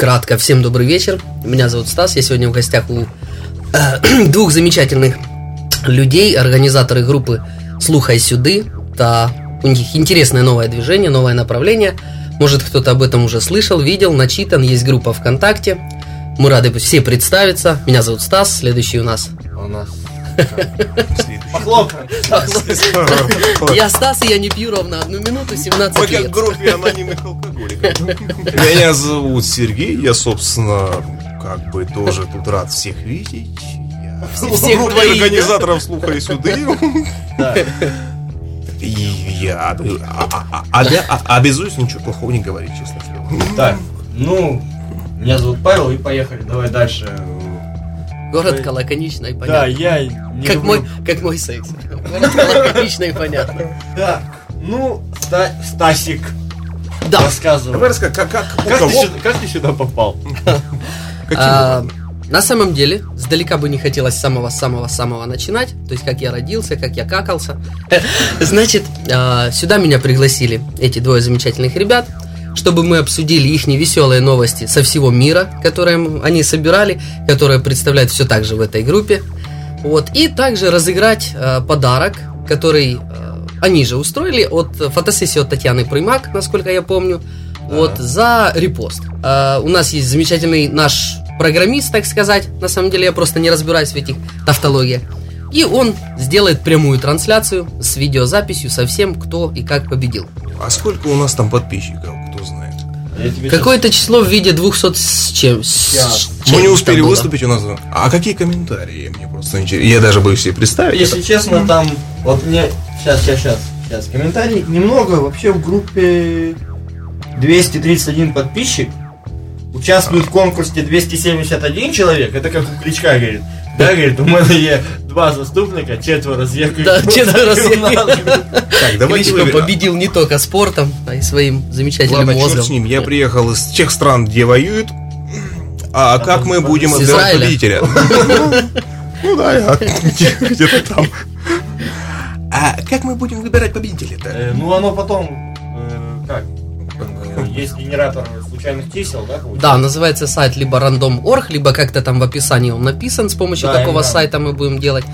Кратко, всем добрый вечер. Меня зовут Стас. Я сегодня в гостях у э, двух замечательных людей, организаторы группы «Слухай сюды». Та, у них интересное новое движение, новое направление. Может, кто-то об этом уже слышал, видел, начитан. Есть группа ВКонтакте. Мы рады все представиться. Меня зовут Стас. Следующий у нас. У нас Похлопаем. Я Стас, и я не пью ровно одну минуту, 17 Мы как лет. группе анонимных алкоголиков. Меня зовут Сергей, я, собственно, как бы тоже тут рад всех видеть. Всех организаторов «Слуха и сюды». И я а- а- а- обя- обязуюсь ничего плохого не говорить, честно. Так, ну, меня зовут Павел, и поехали, давай дальше. Коротко, лаконично и Да, понятно. я не Как люблю- мой, как мой секс. Коротко, лаконично и понятно. Так, ну, Ста- Стасик, Да. рассказывай. Давай расскажи, как, как, Как ты, сюда, как ты сюда попал? А, на самом деле, сдалека бы не хотелось с самого-самого-самого начинать, то есть как я родился, как я какался. Значит, а, сюда меня пригласили эти двое замечательных ребят, чтобы мы обсудили их невеселые новости со всего мира, которые они собирали, которые представляют все так же в этой группе. Вот, и также разыграть а, подарок, который а, они же устроили от фотосессии от Татьяны Примак, насколько я помню. Вот, за репост. А, у нас есть замечательный наш программист, так сказать. На самом деле я просто не разбираюсь в этих тавтологиях. И он сделает прямую трансляцию с видеозаписью со всем, кто и как победил. А сколько у нас там подписчиков, Какое-то число в виде 200 с чем? с чем Мы не успели выступить у нас. А какие комментарии? Мне просто интересно. Я даже боюсь себе представить. Если честно, там, вот мне, сейчас, сейчас, сейчас, сейчас, комментарий немного, вообще в группе 231 подписчик, участвует в конкурсе 271 человек, это как у Кличка говорит. Да, говорит, у меня є два заступника, четверо з яких Да, четверо з яких. Так, давайте Кличко выберем. победил не только спортом, а и своим замечательным Ладно, черт мозгом. с ним. Я приехал из тех стран, где воюют. А как мы будем С отбирать Израиля. победителя? Ну да, я где-то там. А как мы будем выбирать победителя-то? Э, Ну, оно потом, э, как, есть генератор случайных чисел, да, получается? Да, называется сайт либо random.org, либо как-то там в описании он написан, с помощью Да, такого именно. сайта мы будем делать.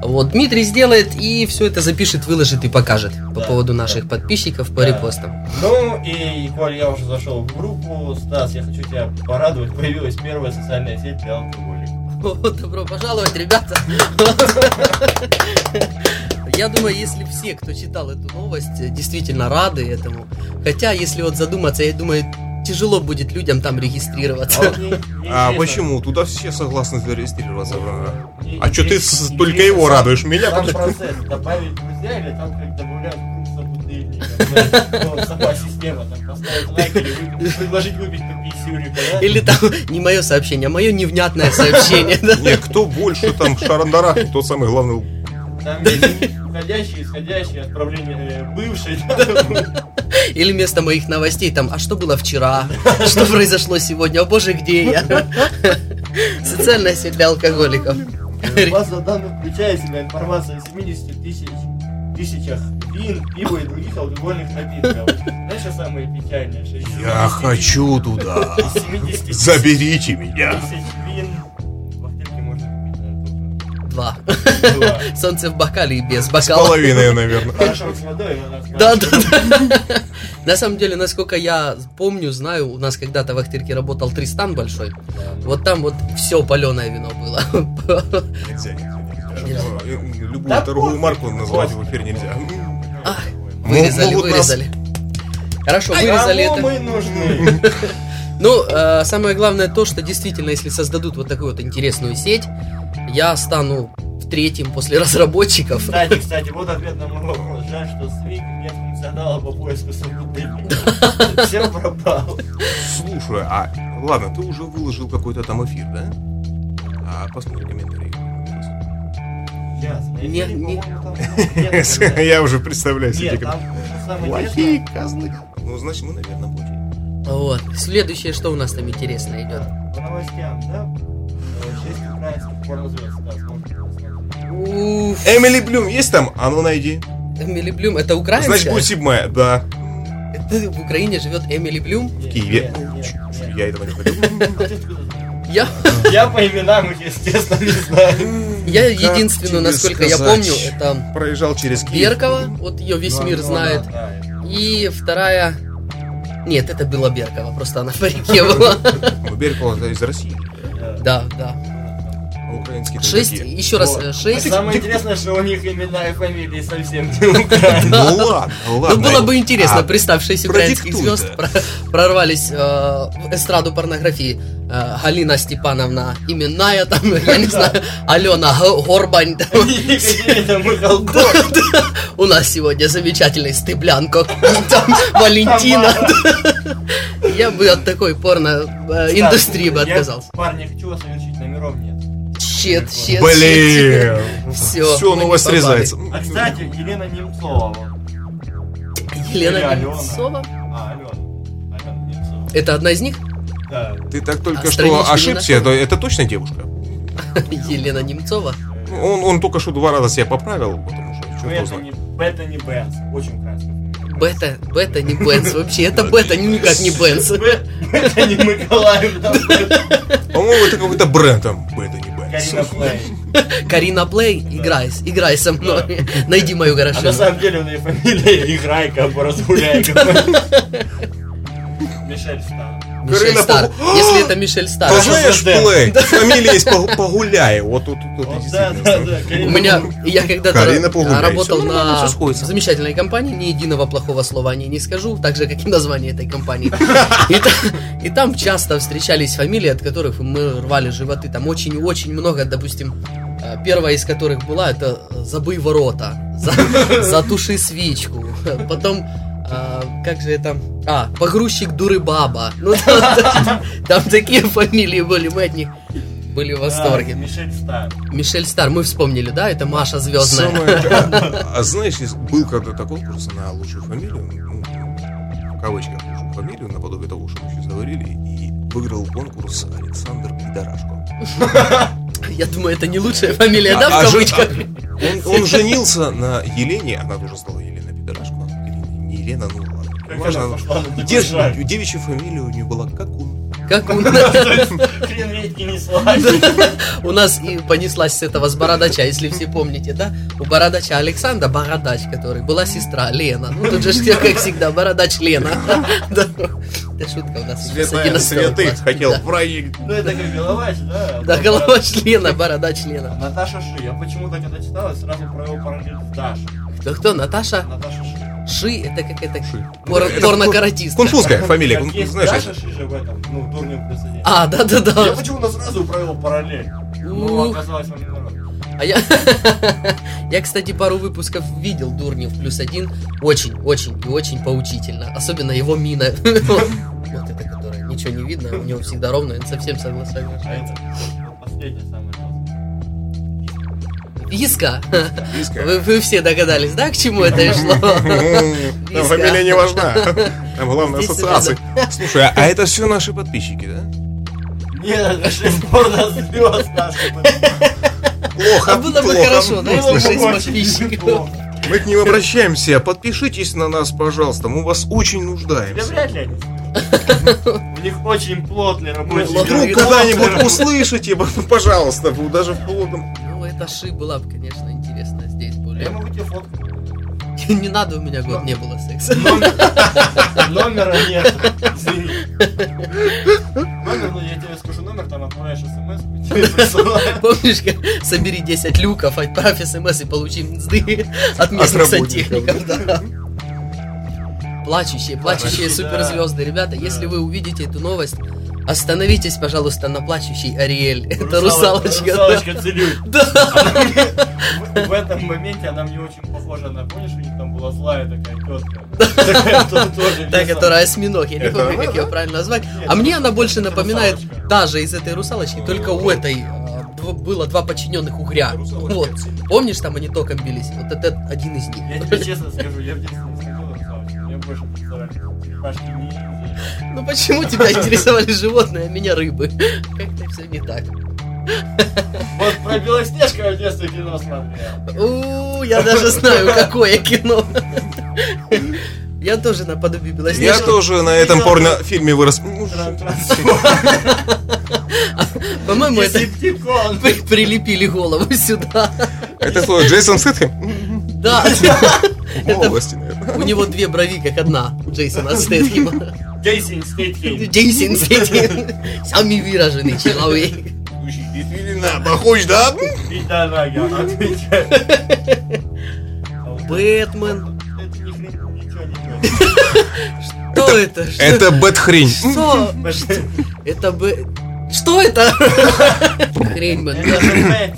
Вот, Дмитрий сделает и все это запишет, выложит и покажет по Да, поводу да. наших подписчиков по Да. репостам. Ну, и, коль я уже зашел в группу, Стас, я хочу тебя порадовать, появилась первая социальная сеть для алкоголиков. Добро пожаловать, ребята! Я думаю, если все, кто читал эту новость, действительно рады этому. Хотя, если вот задуматься, я думаю, тяжело будет людям там А, регистрироваться. вот мне- мне А интересно, почему? Туда все согласны зарегистрироваться. мне А что ты с- только его радуешь? Меня Сам процесс добавить друзья или там как добавляют круг собутыльника? знаешь, Сама система там поставить лайк или вы- предложить выпить по писюрику, да? Или там не мое сообщение, а мое невнятное сообщение. Не, кто больше там шарандарах, тот самый главный. Там есть входящие, исходящие, отправление э, бывшей. Или вместо моих новостей там, а что было вчера? Что произошло сегодня? О боже, где я? Социальная сеть для алкоголиков. База данных включает в себя информацию о 70 тысяч тысячах вин, пива и других алкогольных напитков. Знаешь, что самое печальное? Я 70 хочу туда. из 70 тысяч Заберите меня. Два. Солнце в бокале и без С бокала. половиной, наверное. С она с Да, да, да. На самом деле, насколько я помню, знаю, у нас когда-то в Ахтырке работал Тристан большой. Вот там вот все паленое вино было. Нельзя. Любую Да торговую пофиг. марку назвать в эфире нельзя. Ах, Вырезали, нас- вырезали. Хорошо, А вырезали это. мы нужны? Ну, э, самое главное то, что действительно, если создадут вот такую вот интересную сеть, я стану третьим после разработчиков. Кстати, кстати, вот ответ на мой вопрос. Жаль, что СМИ нет функционала по поиску собутыльника. Все пропал. Слушай, а ладно, ты уже выложил какой-то там эфир, да? А посмотри комментарии. Нет. Я уже представляю себе. Плохие козлы. Ну, значит, мы, наверное, будем. Вот. Следующее, что у нас там интересно идет? по новостям, да? Шесть украинских порнозвезд, да, смотрите, посмотрите. Уф, Эмили Блюм есть там? А ну найди. Эмили Блюм, это украинская? Значит, будет седьмая, да. Это в Украине живет Эмили Блюм? Нет, Киеве. я этого не знаешь? Я, Я по именам их, естественно, не знаю. я единственную, насколько я помню, это Проезжал через Киев. Беркова, вот ее весь Ну, мир ну, знает. да, да. И вторая... Нет, это была Беркова, просто она по реке была. Ну, Беркова из России. Да, да. Украинские Шесть, еще раз, Вот. э, А шесть. Самое интересное, что у них имена и фамилии совсем не украинские. Ну ладно, Ну, ладно. было бы интересно, А, представь, шесть украинских звезд прорвались э, в эстраду порнографии. Э, Галина Степановна именная, там, я не знаю, Алена Горбань. У нас сегодня замечательный Стыблянко, Валентина. Я бы от такой порно-индустрии бы Я, отказался. Парни, хочу вас совершить, номеров нет. Щет, щет, Блин. Все, Все, новость срезается. А, кстати, Елена Немцова. Елена. Немцова. А, Алена. Алена Немцова. Это одна из них? Да. Ты так только А что ошибся, это, это точно девушка? Елена Немцова. Он, он только что два раза себя поправил, потому что Ну, знает. не, это не Бенц. Очень красиво. Бета, бета не Бенц. Вообще, это бета никак не Бенц. Это не Николаев, да, По-моему, это какой-то бренд там, это не. Карина Плей. Карина Плей, играй, играй со мной. Найди мою А на самом деле у нее фамилия Играйка, або разгуляйка. Мишель Стар. Мишель Стар. Погу- Если это Мишель Стар. Ты знаешь. Плей, фамилия есть Погу- Погуляй. Вот тут. У меня, я когда-то Карина Погуляй. а, работал на замечательной компании, ни единого плохого слова о ней не скажу, так же, как и название этой компании. И, та- и там часто встречались фамилии, от которых мы рвали животы. Там очень-очень много, допустим, а, первая из которых была, это «Забый ворота», «За- «Затуши свечку», потом а, как же это? А, погрузчик дуры баба. Ну, там, там такие фамилии были, мы от них были в Да, восторге. Мишель Стар. Мишель Стар, мы вспомнили, да? Это Маша Звездная. Самое- А знаешь, был когда-то конкурс на лучшую фамилию, ну, в кавычках лучшую фамилию, наподобие того, что мы сейчас говорили, и выиграл конкурс Александр Пидорашко. Я думаю, это не лучшая фамилия, да, А в жи- кавычках? Он, он женился на Елене, она тоже стала Елена Пидорашко. Елена, ну ладно. Как Важно, она пошла на такой Де- шаг? девичья фамилия у нее была Какун. Как у, Хрен редьки не слазит. у нас и понеслась с этого с Бородача, если все помните, да? У Бородача Александра Бородач, который была сестра Лена. Ну, тут же ж, как всегда, Бородач Лена. Да. Это шутка у нас. с Святая 11 святых хотел проект. Ну это как головач, да? Да, Головач Лена, Бородач Лена. Наташа Ши. Я почему-то когда читал, я сразу провел параллель с Дашей. Кто, кто? Наташа? Наташа Ши. Ши, это как это Ши. пор- Это порнокаратистка. Кунфузская фамилия, кун- есть знаешь, Даша это- Ши же в этом, ну, плюс один. А, да, да, Я да. почему-то сразу провел параллель. Ну, Ух. оказалось, он народ. А я, я, кстати, пару выпусков видел Дурнев плюс один. Очень, очень и очень поучительно. Особенно его мина. Вот это, которая ничего не видно, у него всегда ровно, он совсем А соглашается. это вот последнее Виска. Иска. Вы, вы все догадались, да, к чему это шло? Там фамилия не важна. Там главное ассоциации. Слушай, а- а это все наши подписчики, да? Нет, это шесть порно-звезд наших. Плохо. А было бы плохо. хорошо, да, бы если шесть очень подписчиков. Мы к ним обращаемся. Подпишитесь на нас, пожалуйста. Мы вас очень Да нуждаемся. вряд ли они. У них очень плотный рабочий Ну, Вдруг когда-нибудь услышите, даже в плотном. Ну, эта ши была бы, конечно, интересно здесь Я более. могу тебе фотку. Не надо, у меня год не было секса. Номер- Номера нет. Номер, ну я тебе скажу номер, там отправляешь смс. Помнишь, как собери 10 люков, отправь смс и получи мзды от местных сантехников. Да. Плачущие, плачущие суперзвезды. Ребята, если вы увидите эту новость, остановитесь, пожалуйста, на плачущей Ариэль. Это русалочка. да. Русалочка целюль. Да. В этом моменте она мне очень похожа на, помнишь, у них там была злая такая тетка. Та, которая осьминог, я не помню, как ее правильно назвать. А мне она больше напоминает та же из этой русалочки, только у этой а, было два подчиненных угря. Вот. Помнишь, там они током бились? Вот это один из них. Я тебе честно скажу, я в детстве не смотрел русалочку. Мне больше ниндзя. Ну почему тебя интересовали животные, а меня рыбы? Как-то все не так. Вот про Белоснежку я в детстве кино смотрел. У, я даже знаю, какое кино. Я тоже наподобие Я Белоснежки. тоже на этом порнофильме вырос. По-моему, это прилепили голову сюда. Это кто, Джейсон Сетхем? Да, это Молодости, наверное. у него две брови, как одна у Джейсона Стэтхема. Джейсон Стейтхейм. Джейсон Стэтхем. Самый выраженный человек. Действительно, похож, да? Бэтмен. Что это? Это бэт-хрень. Что? Это бы... Что это? Хрень, блин.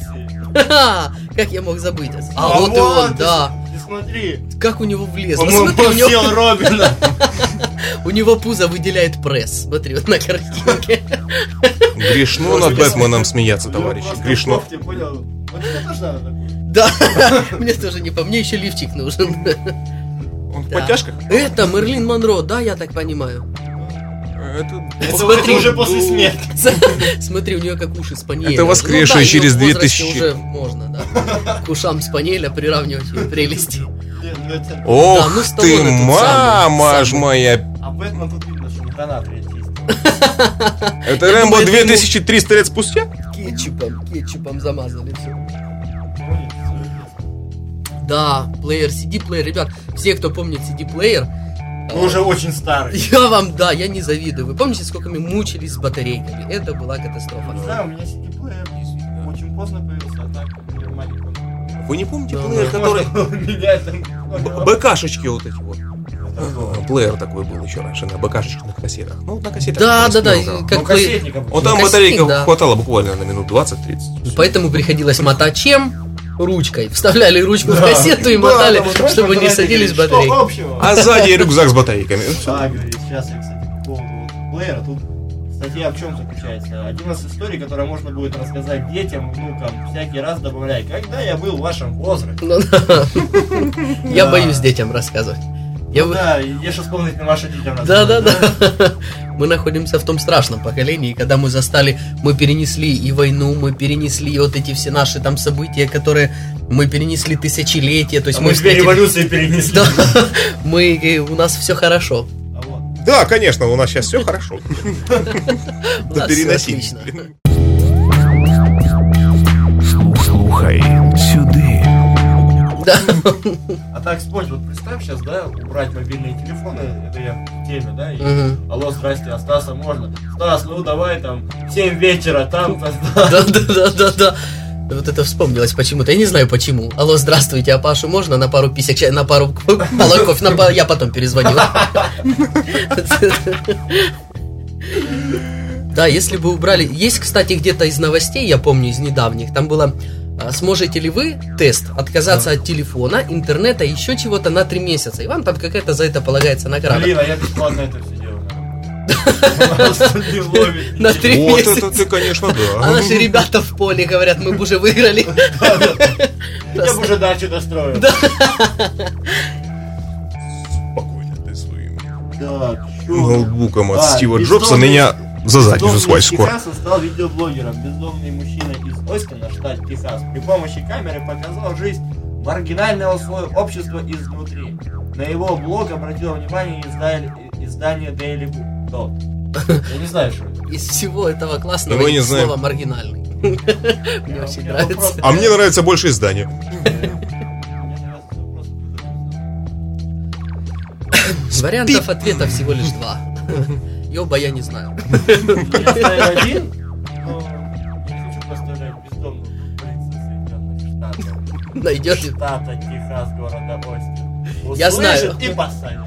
Как я мог забыть? А, А вот и он, вот, да. Ты смотри. Как у него влезло. По-моему, Смотри, у него, Робина. у него пузо выделяет пресс. Смотри, вот на картинке. Грешно над Бэтменом смеяться, товарищи. Грешно. кофте, понял? Вот это тоже надо такое. Да, мне тоже не по мне еще лифчик нужен. Он в подтяжках? Это Мерлин Монро, да, я так понимаю. Это... Это Смотри. уже после смерти. Смотри, у нее как уши спаниеля. Это воскресшие Ну да, через в возрасте 2000. уже можно, да. К ушам спаниеля приравнивать ее прелести. Ну Ох ну, ты, мама ж моя. А Бэтмен тут видно, что не чистые. Это Рэмбо думаю, это ему- 2300 лет спустя? Кетчупом, кетчупом замазали все. Да, плеер, CD-плеер, ребят, все, кто помнит CD-плеер, Вы уже очень старый. я вам, да, я не завидую. Вы помните, сколько мы мучились с батарейками? Это была Не катастрофа. знаю, у меня CD-плеер очень поздно появился, а так нормально. Вы не помните Да, плеер, который... БКшечки вот эти вот. Такого. Плеер такой был еще раньше на БКшечных кассетах. Ну, на кассетах. Да, да, да, как Ну. Вот там батарейка хватало буквально на минут 20-30. Поэтому приходилось мотать чем? Ручкой. Вставляли ручку в Да. кассету и Да, мотали, да, вот чтобы не садились батарейки. общего? А сзади рюкзак с батарейками. А, говорит, сейчас я, кстати, по поводу плеера, тут статья в чем заключается? Один из историй, которые можно будет рассказать детям, внукам, всякий раз добавляй, когда я был в вашем возрасте. Ну да. Я боюсь детям рассказывать. Я Ну вы- Да, и ешь исполнительно ваши детям Да, да, да. Мы находимся в том страшном поколении, когда мы застали, мы перенесли и войну, мы перенесли вот эти все наши там события, которые мы перенесли тысячелетия, то есть А мы мы две встретили- революции перенесли. Да, мы, э, у нас все хорошо. А вот. Да, конечно, у нас сейчас все хорошо. Да переносить. Да. А так вспомнить, вот представь сейчас, да, убрать мобильные телефоны, это я в теме, да, и Мгм. Алло, здрасте, а Стаса можно? Стас, ну давай там, в 7 вечера, там, там, Да, да, да, да, да. Вот это вспомнилось почему-то. Я не знаю почему. Алло, здравствуйте, а Пашу можно на пару писек, чай- на пару молоков? На па- Я потом перезвоню. Да, если бы убрали... Есть, кстати, где-то из новостей, я помню, из недавних, там было сможете ли вы тест отказаться от телефона, интернета, еще чего-то на три месяца. И вам там какая-то за это полагается награда. Блин, а я бесплатно это все делаю. На три Вот месяца. это ты, конечно, А да. наши ребята в поле говорят, мы бы уже выиграли. Я бы уже дачу достроил. Спокойно ты своим чё? ноутбуком от А, Стива Джобса меня за задницу из скоро. Техаса стал видеоблогером. Бездомный мужчина из Остина, штат Техас, при помощи камеры показал жизнь маргинального слоя общества изнутри. На его блог обратило внимание издание, издание Daily Dot. Я не знаю, что это. Из всего этого классного есть знаем. слово маргинальный. Мне очень нравится. А мне нравится больше издание. Мне нравится просто- Вариантов ответа всего лишь два. И оба я не знаю. Я один, но я не хочу поставлять бездомного полиции Соединенных Штатов. Найдете? Штата Техас, города Остин. Я знаю. И посадит.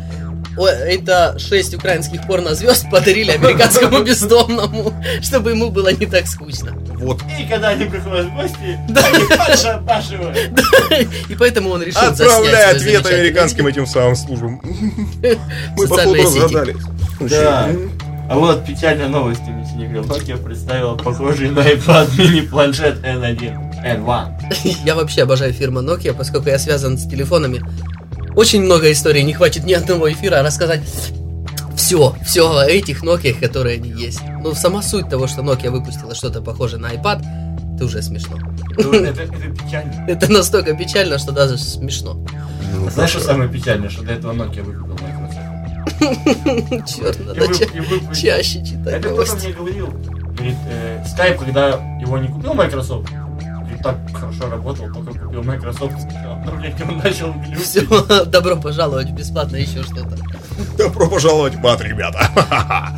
О, это шесть украинских порнозвезд подарили американскому бездомному, чтобы ему было не так скучно. Вот. И когда они приходят в гости, они подшабашивают. И поэтому он решил свой ответ американским этим самым службам. Мы, походу, Социальные Да. А вот печальная новость сегодня говорил. Nokia представила похожий на iPad мини-планшет N1. N1. Я вообще обожаю фирму Nokia, поскольку я связан с телефонами. Очень много историй, не хватит ни одного эфира рассказать все, все о этих Nokia, которые они есть. Ну, сама суть того, что Nokia выпустила что-то похожее на iPad, это уже смешно. Ну, Это это печально. Это настолько печально, что даже смешно. А Знаешь, что самое печальное, что до этого Nokia Microsoft? Черт, надо чаще читать Это кто-то мне говорил. Говорит, э, Skype, когда его не купил Microsoft, так хорошо работал, только купил Microsoft, обновление, он начал глючить. Все, добро пожаловать в бесплатно еще что-то. Добро пожаловать в мат, ребята.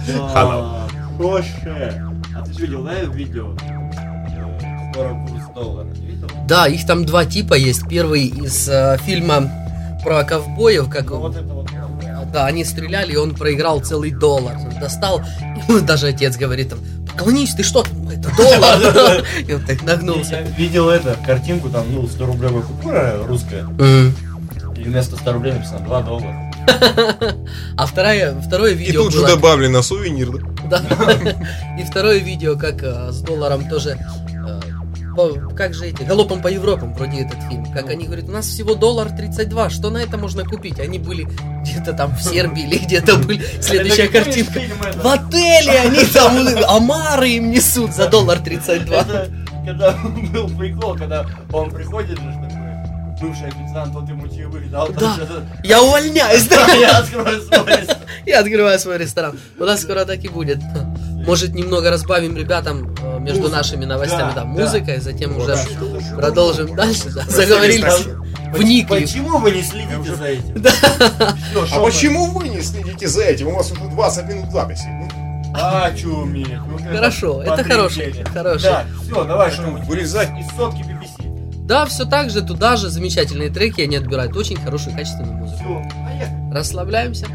Да, Слушай, а ты же видел, да, видео? Э, Скоро курс доллара, не видел? Да, их там два типа есть. Первый из э, фильма про ковбоев, как Ну вот это вот. Они стреляли, и он проиграл целый доллар. Он достал, даже отец говорит там, поклонись, ты что это доллар. И он так нагнулся. видел это, картинку, там, ну, 100 рублевая купюра русская, и вместо 100 рублей написано 2 доллара. А второе, второе И видео тут же добавлено сувенир, да? Да. И второе видео, как э, с долларом тоже. По- как же эти, галопом по Европам, вроде этот фильм. Как они говорят, у нас всего доллар 32, что на это можно купить? Они были где-то там в Сербии или где-то были. Следующая картинка. В отеле они там омары им несут за доллар 32. Это когда был прикол, когда он приходит же такой, бывший официант, тот ему чаевых дал, Да. Я увольняюсь, да? я открою свой ресторан. Я открываю свой ресторан. У нас скоро так и будет. Может, немного разбавим ребятам э, между Музыку. нашими новостями, Да, да, да. музыкой, затем уже Да. продолжим дальше. да. Заговорили, вникли. Почему вы не следите за этим? Всё, А шепот. почему вы не следите за этим? У вас уже 20 минут записи. А. Вот это Хорошо, это хороший, хороший. Да, все, давай что-нибудь. Вырезать. Из сотки BBC. Да, все так же, туда же замечательные треки, они отбирают очень хорошую, качественную музыку. Все, поехали. Расслабляемся.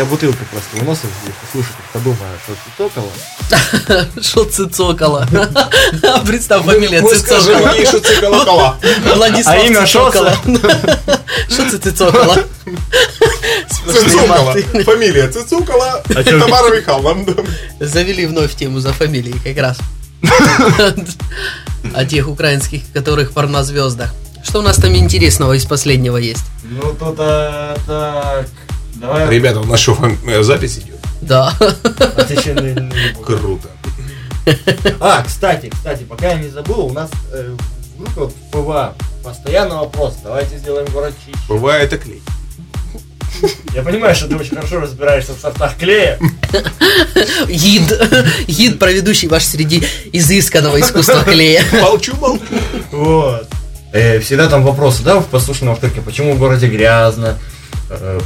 Я бутылку просто выносил, слушай, как думаю, что ты цокала. Что цицокало? Представь, фамилия Мы скажем цицокало. ей, что. Владислав А имя шо Цицокало. Что це цицокало? Цицукала. Фамилия Цицукала. Тамара Михайловна. Завели вновь тему за фамилией как раз. О тех украинских, которых порнозвездах. Что у нас там интересного из последнего есть? Ну, тут, а, так, давай. Ребята, у нас что, э, запись идет? Да. Круто. А, кстати, кстати, пока я не забыл, у нас э, в группе вот в ПВА постоянно вопрос, давайте сделаем город чище. Бывает и клей. Я понимаю, что ты очень хорошо разбираешься в сортах клея. Гид. Гид, проведущий ваш среди изысканного искусства клея. Молчу, молчу. Вот. Э, всегда там вопросы, да, в послушной авторке, почему в городе грязно,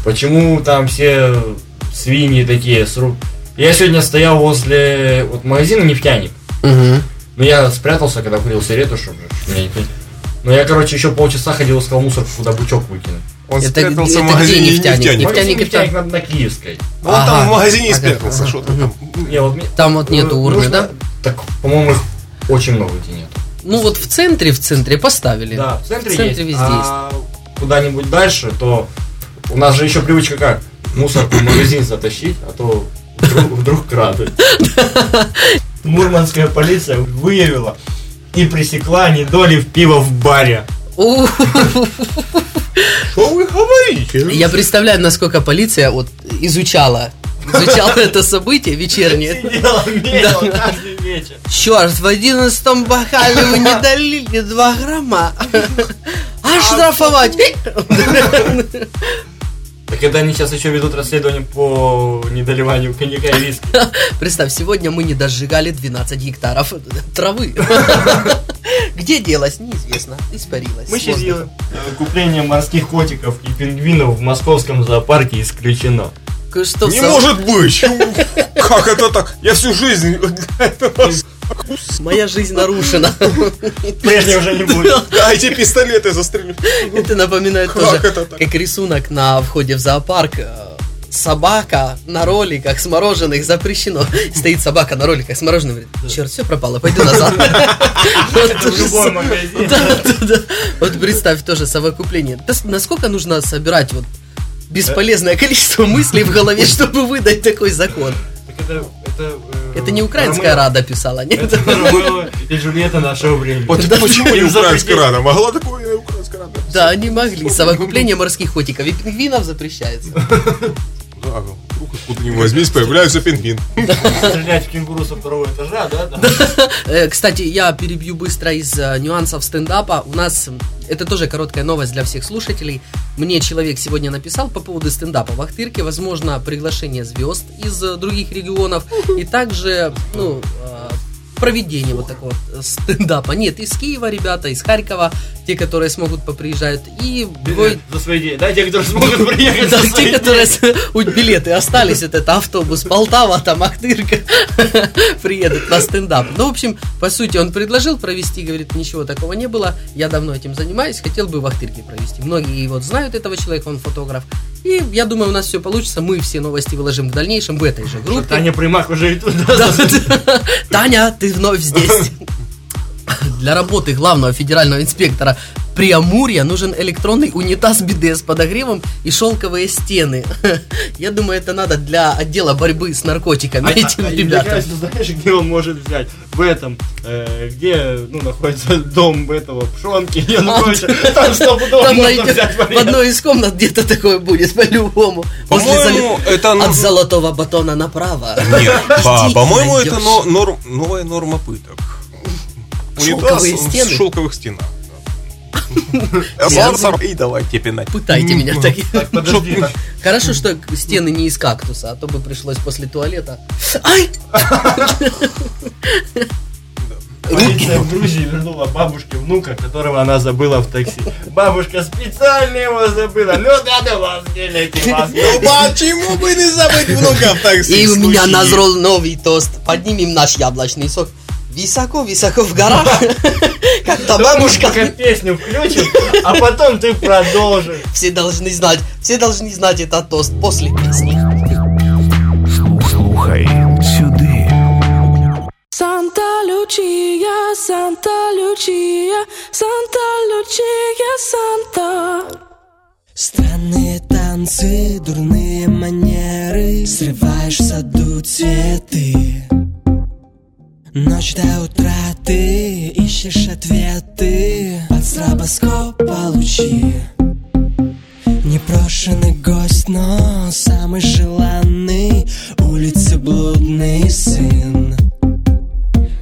почему там все свиньи такие с рук. Я сегодня стоял возле вот, магазина нефтяник. Мгм. Ну, я спрятался, когда курил сигарету, чтобы меня не пить. Но я, короче, еще полчаса ходил, искал мусор, куда бычок выкинуть. Он Это спрятался где- в это магазине где нефтяник? нефтяник. Нефтяник. Нефтяник на, на Киевской. Ну, он там Ага. в магазине и Ага, спрятался, ага, что ты там. Не, вот Там вот нету э, урны, нужно- да? Так, по-моему, их очень много где нет. Ну вот в центре, в центре поставили. Да, в центре, В центре есть. везде а куда-нибудь дальше, то у нас же еще привычка как? Мусор в магазин затащить, а то вдруг, вдруг крадут. Мурманская полиция выявила и пресекла недоли в пиво в баре. Что вы говорите? Я представляю, насколько полиция вот изучала изучала это событие вечернее. Сидела, мерила каждый вечер. Черт, в одиннадцатом бокале вы не долили 2 грамма. А штрафовать? Так это они сейчас еще ведут расследование по недоливанию коньяка и виски. Представь, сегодня мы не дожигали 12 гектаров травы. Где делась, неизвестно. Испарилась. Мы с сейчас делаем э, купление морских котиков и пингвинов в московском зоопарке исключено. Что Не со- может быть! Как это так? Я всю жизнь... Моя жизнь нарушена. Прежнего уже не будет. Дайте пистолеты застрелю. Это напоминает Как тоже, как рисунок на входе в зоопарк. э, Собака на роликах с мороженых запрещено. Стоит собака на роликах с мороженым. Говорит, черт, все пропало, пойду назад. Вот представь тоже совокупление. Насколько нужно собирать вот бесполезное количество мыслей в голове, чтобы выдать такой закон? Это, это, э, Это не украинская Ромео- рада писала, нет? Это Ромео и Джульетта нашего времени. Вот Да. почему не украинская рада? Могла такое и украинская рада. Да, они могли. Совокупление морских котиков и пингвинов запрещается. Да, вдруг откуда ни возьмись, появляется пингвин. Стрелять в кенгуру со второго этажа, да? Э, Кстати, я перебью быстро из э, нюансов стендапа. У нас это тоже короткая новость для всех слушателей. Мне человек сегодня написал по поводу стендапа в Ахтырке. Возможно, приглашение звезд из э, других регионов. И также, ну, э, проведение вот такого вот стендапа. Нет, из Киева ребята, из Харькова, те, которые смогут поприезжают. И двое- За свои деньги. Да, те, которые смогут приехать да, те, которые у билеты остались, вот это автобус Полтава, там Ахтырка, приедут на стендап. Ну, в общем, по сути, он предложил провести, говорит, ничего такого не было, я давно этим занимаюсь, хотел бы в Ахтырке провести. Многие вот знают этого человека, он фотограф. И я думаю, у нас все получится, мы все новости выложим в дальнейшем в этой же группе. Таня Примак уже и туда. Да, да. Таня, ты вновь здесь. Для работы главного федерального инспектора Приамурья нужен электронный унитаз биде с подогревом и шелковые стены. Я думаю, это надо для отдела борьбы с наркотиками этим а, и ребятам. мне знаешь, где он может взять? В этом, э, где ну, находится дом этого Пшонки, я ну, короче, там стопудово Там можно найдет- взять в одной из комнат где-то такое будет, по-любому. После По-моему, это... От золотого батона направо. Нет, по-моему, это но- норм- новая норма пыток. Шелковые стены? Шелковых стенах. да. Сор-сор, И давайте пинать. Пытайте меня так. Хорошо, что стены не из кактуса, а то бы пришлось после туалета. Ай! полиция в Грузии вернула бабушке внука, которого она забыла в такси. Бабушка специально его забыла. Ну да, да, вас делайте, вас Почему бы не забыть внука в такси? И у меня назрел новый тост. Поднимем наш яблочный сок. Високо, високо в горах, как-то бабушка. Песню включим, а потом ты продолжишь. Все должны знать, все должны знать этот тост после песни. Слухай сюди. Санта Лючия, Санта Лючия, Санта Лючия, Санта. Странные танцы, дурные манеры, срываешь в саду цветы. Ночь до утра ты ищешь ответы. Под стробоскоп получи Непрошенный гость, но самый желанный. Улицы блудный сын.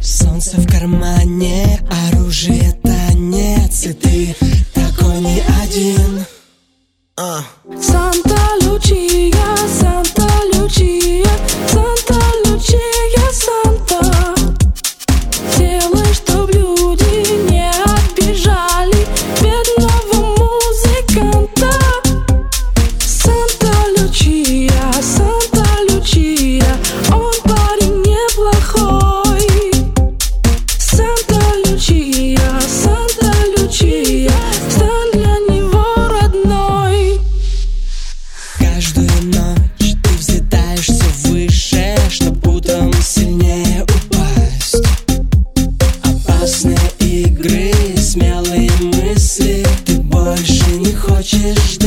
Солнце в кармане, оружие танец. И ты такой не один. А. Санта Лучия, Санта Лучия, Санта Лучия. Wiesz,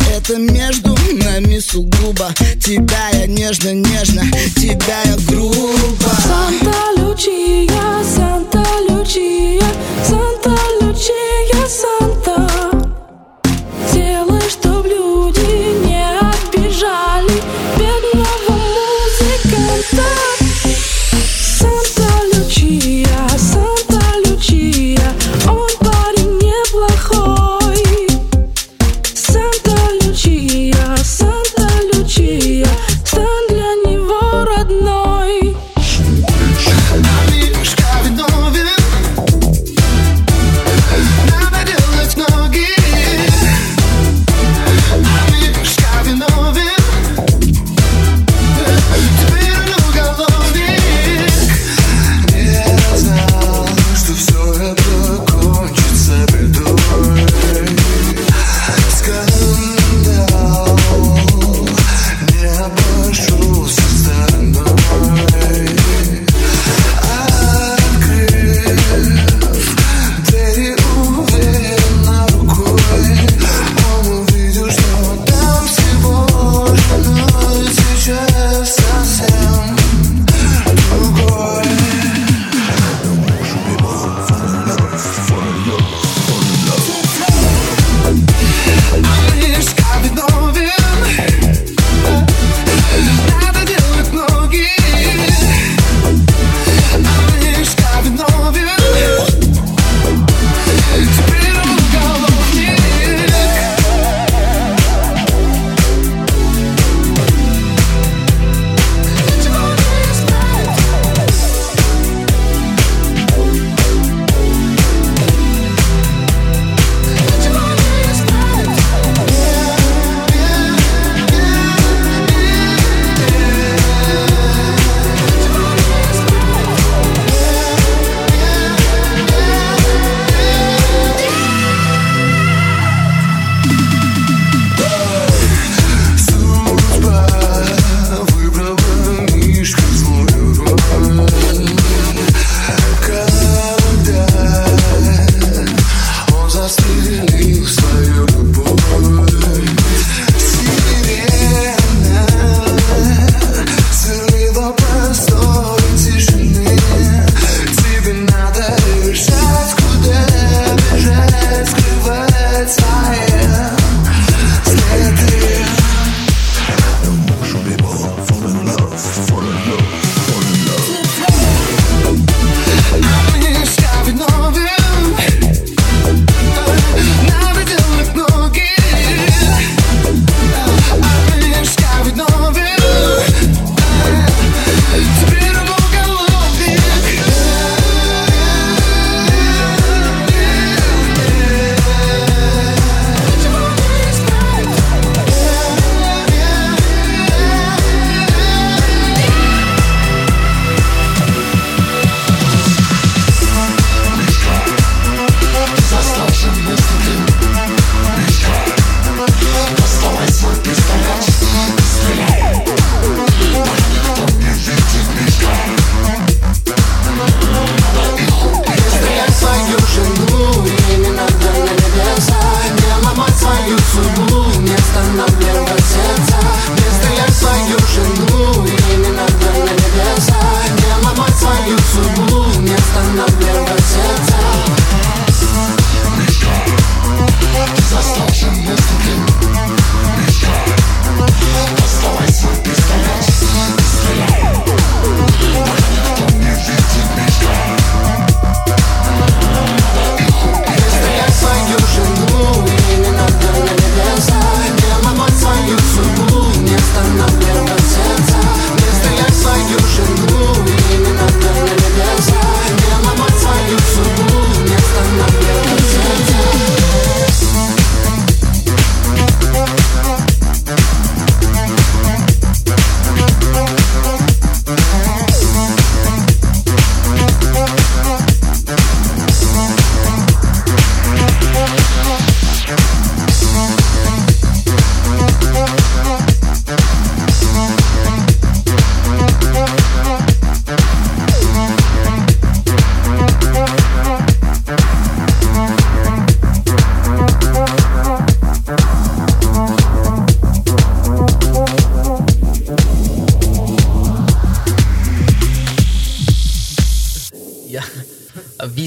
Это между нами сугубо. Тебя я нежно-нежно, тебя я So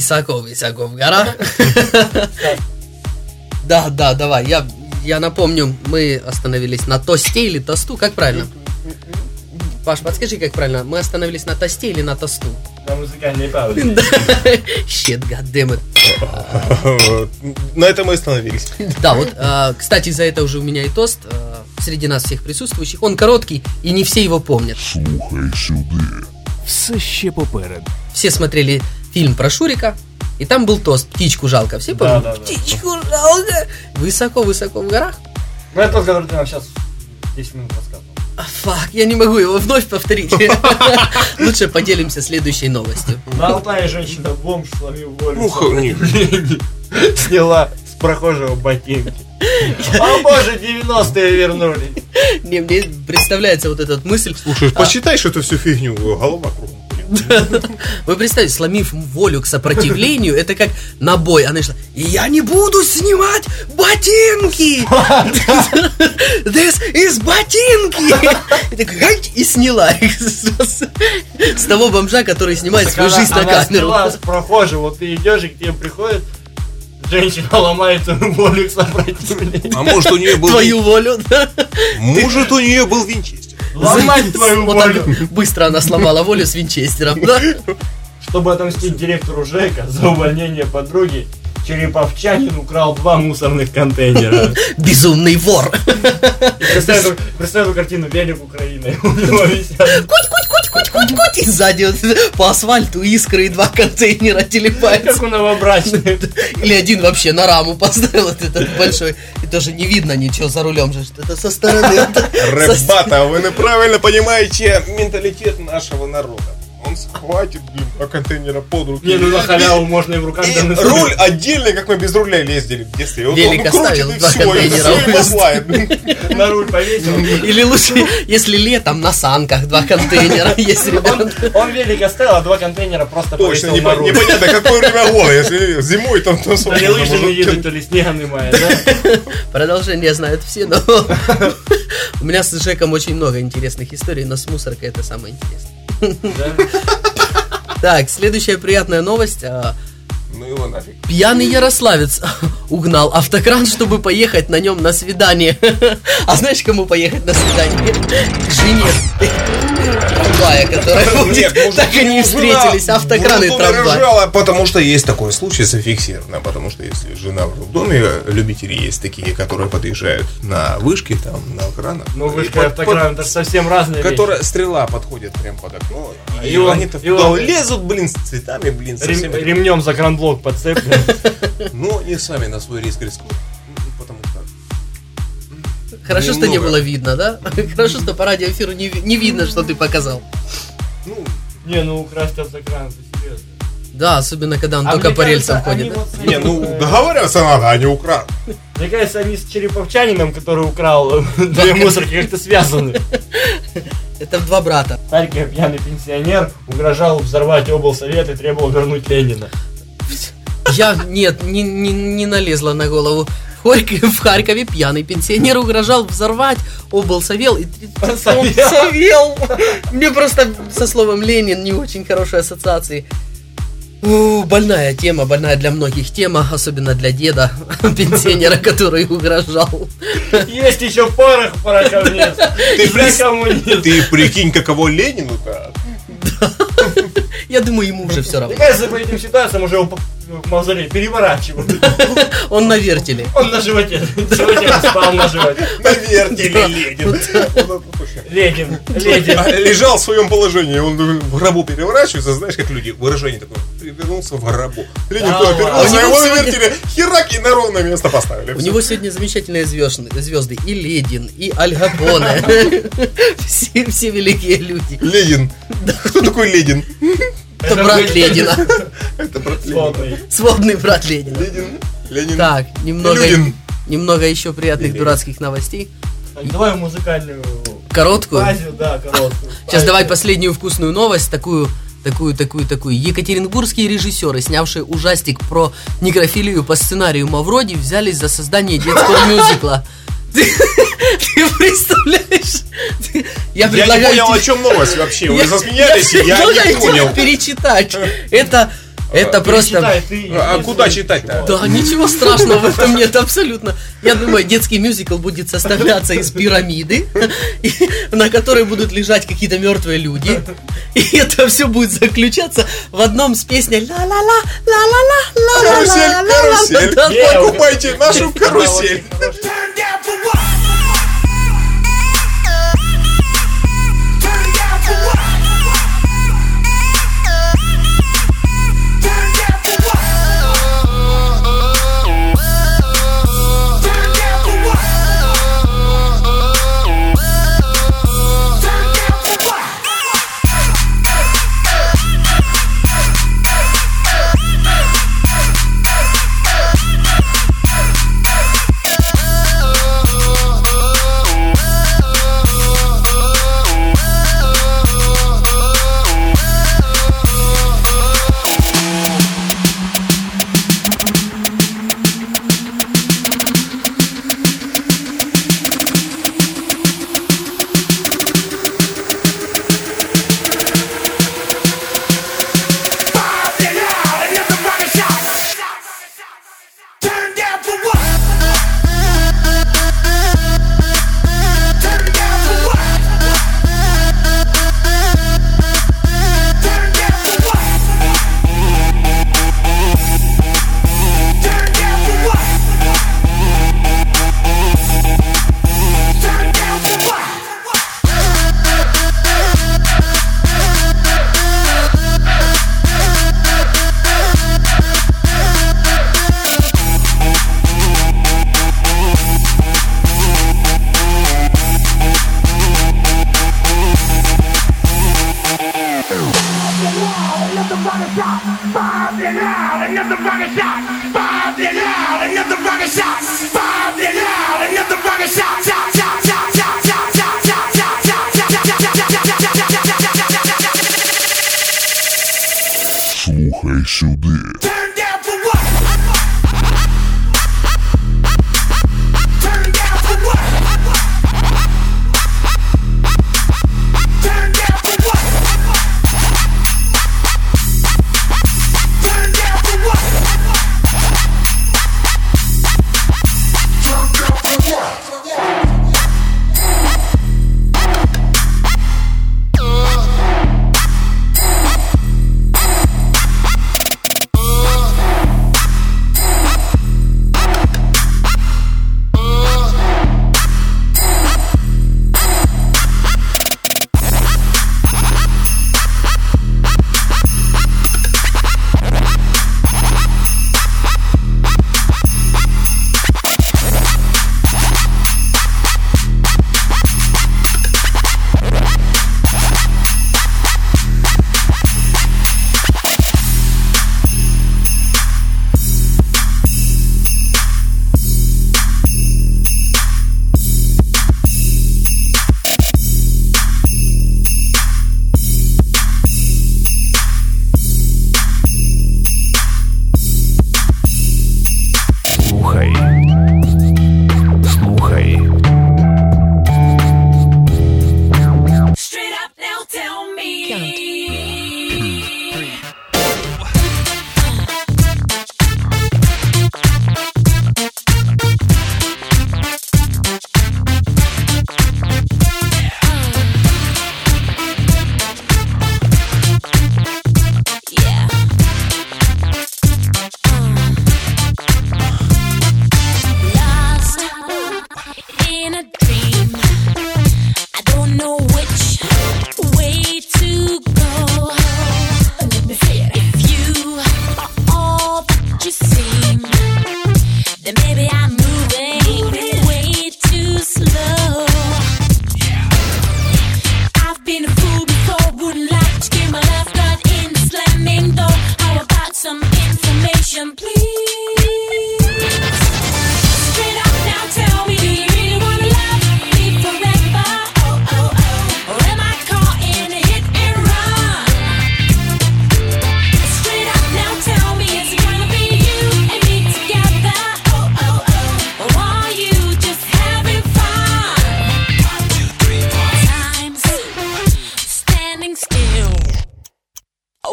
высоко-высоко в горах. Да, да, давай, я, я напомню, мы остановились на тосте или тосту, как правильно? Паш, подскажи, как правильно, мы остановились на тосте или на тосту? На музыкальной паузе. Shit, goddammit. На этом мы остановились. Да, вот, а, кстати, за это уже у меня и тост а, среди нас всех присутствующих. Он короткий, и не все его помнят. Слухай сюди. Все ще попереду. Все смотрели фильм про Шурика, и там был тост «Птичку жалко». Все Да, помнят? да, да. Птичку жалко. Высоко-высоко в горах. Ну, это тот, который ты нам сейчас 10 минут рассказывал. А, Фак, я не могу его вновь повторить. Лучше поделимся следующей новостью. На Алтае женщина-бомж, сломив волю, Ну, х- не. сняла с прохожего ботинки. О боже, 90-е вернулись. Не, мне представляется вот эта мысль. Слушай, А, посчитай, что это всю фигню, голова кругом. Вы представьте, сломив волю к сопротивлению, это как на бой. Она шла, «И я не буду снимать ботинки! This is ботинки! И сняла их с того бомжа, который снимает свою она- жизнь на она камеру. с прохожего, вот ты идешь, и к тебе приходит женщина ломает твою волю к сопротивлению. А может у нее был... Твою волю, да? Может у нее был винчестер. Ломать твою волю. быстро она сломала волю с винчестером, да? Чтобы отомстить директору ЖЭКа за увольнение подруги, Череповчанин украл два мусорных контейнера. Безумный вор. Представь эту- картину «Велик Украины». У него висят Куть-куть-куть-куть-куть. И сзади вот по асфальту искры и два контейнера телепаются. как у новобрачных. Или один вообще на раму поставил вот этот большой. И тоже не видно ничего за рулем же. что Это со стороны. Ребята, вы неправильно понимаете менталитет нашего народа. Он схватит, блин, по контейнера под руки. Не, ну на халяву можно и в руках И донести. руль отдельный, как мы без руля ездили в детстве. Вот Велик он крутит, оставил, и два контейнера на руль повесил. Или лучше, если летом на санках два контейнера есть, ребята. Он велик оставил, а два контейнера просто повесил на руль. непонятно, какое время года. Если зимой, там то То ли свободно, лыжи едут, то ли снега немає, да? Продолжение знают все, но у меня с Жеком очень много интересных историй, но с мусоркой это самое интересное. Так, следующая приятная новость. а, Ну его нафиг. Пьяный ярославец угнал автокран, чтобы поехать на нем на свидание. А знаешь, кому поехать на свидание? К жене трамвая, которая будет. Нет, Так они и встретились, автокран и трамвай. потому что есть такой случай зафиксировано, потому что если жена в доме, любители есть такие, которые подъезжают на вышки, там, на кранах. Ну, вышка и автокран, это совсем разные вещи. Которая стрела подходит прям под окно, и, И он- они-то и он- лезут, блин, с цветами, блин, Рем-. Ремнем за кранблок подцеплен. Но они сами на свой риск рискуют. Ну, Потому что Хорошо, что не Немного. было видно, да? Хорошо, что по радиоэфиру не, не видно, что ты показал. ну, Не, ну украсть автокран, это серьезно. Да, особенно когда он А только по кажется, рельсам ходит. да? вот не, ну договариваться надо, а не украл. Мне кажется, они с череповчанином, который украл две мусорки, как-то связаны. Это два брата. Харькове пьяный пенсионер угрожал взорвать облсовет и требовал вернуть Ленина. Я, нет, не, не, не налезла на голову. В Харькове, в Харькове пьяный пенсионер угрожал взорвать облсовел и он Совел. совел. Мне просто со словом Ленин не очень хорошие ассоциации. У, больная тема, больная для многих тема, особенно для деда, пенсионера, который угрожал. Есть еще порох в пороховнице. Ты, ты прикинь, каково Ленину-то. Я думаю, ему уже все равно. Мне кажется, по этим ситуациям уже в мавзолей переворачивают. Он на вертеле. Он на животе. Сегодня спал на животе. На вертеле Ленин. Ленин, Ленин. Лежал в своем положении, он в гробу переворачивается, знаешь, как люди, выражение такое, перевернулся в гробу. Ленин Да туда перевернулся, А у него его на вертеле херак и на ровное место поставили. У него сегодня замечательные звезды, звезды. И Ледин, и Аль Капоне. Все, великие люди. Ленин. Кто такой Ленин? Это брат Ленина. Это брат Ленина. Сводный. Сводный брат Ленина. Ленин. Ленин. Так, немного, немного еще приятных дурацких новостей. Так, Давай музыкальную Короткую. да, короткую. Сейчас давай последнюю вкусную новость, такую, такую, такую, такую. Екатеринбургские режиссеры, снявшие ужастик про некрофилию по сценарию Мавроди, взялись за создание детского мюзикла. Ты, ты представляешь? Ты- Я Я не понял, тебе- о чем новость вообще. Вы Я- засмеялись, и я предлагаю не понял. перечитать. Это Это просто... Перечитай ты. А куда читать-то? Да, ничего страшного в этом нет абсолютно. Я думаю, детский мюзикл будет составляться из пирамиды, на которой будут лежать какие-то мертвые люди. И это все будет заключаться в одном с песней ла-ла-ла, ла-ла-ла, Карусель, ла-ла-ла. карусель. Да. Покупайте нашу карусель.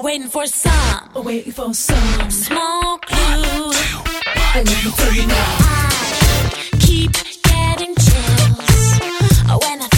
waiting for some. Waiting for some. Smoke you. One, two, one, two, three now. I keep getting chills when I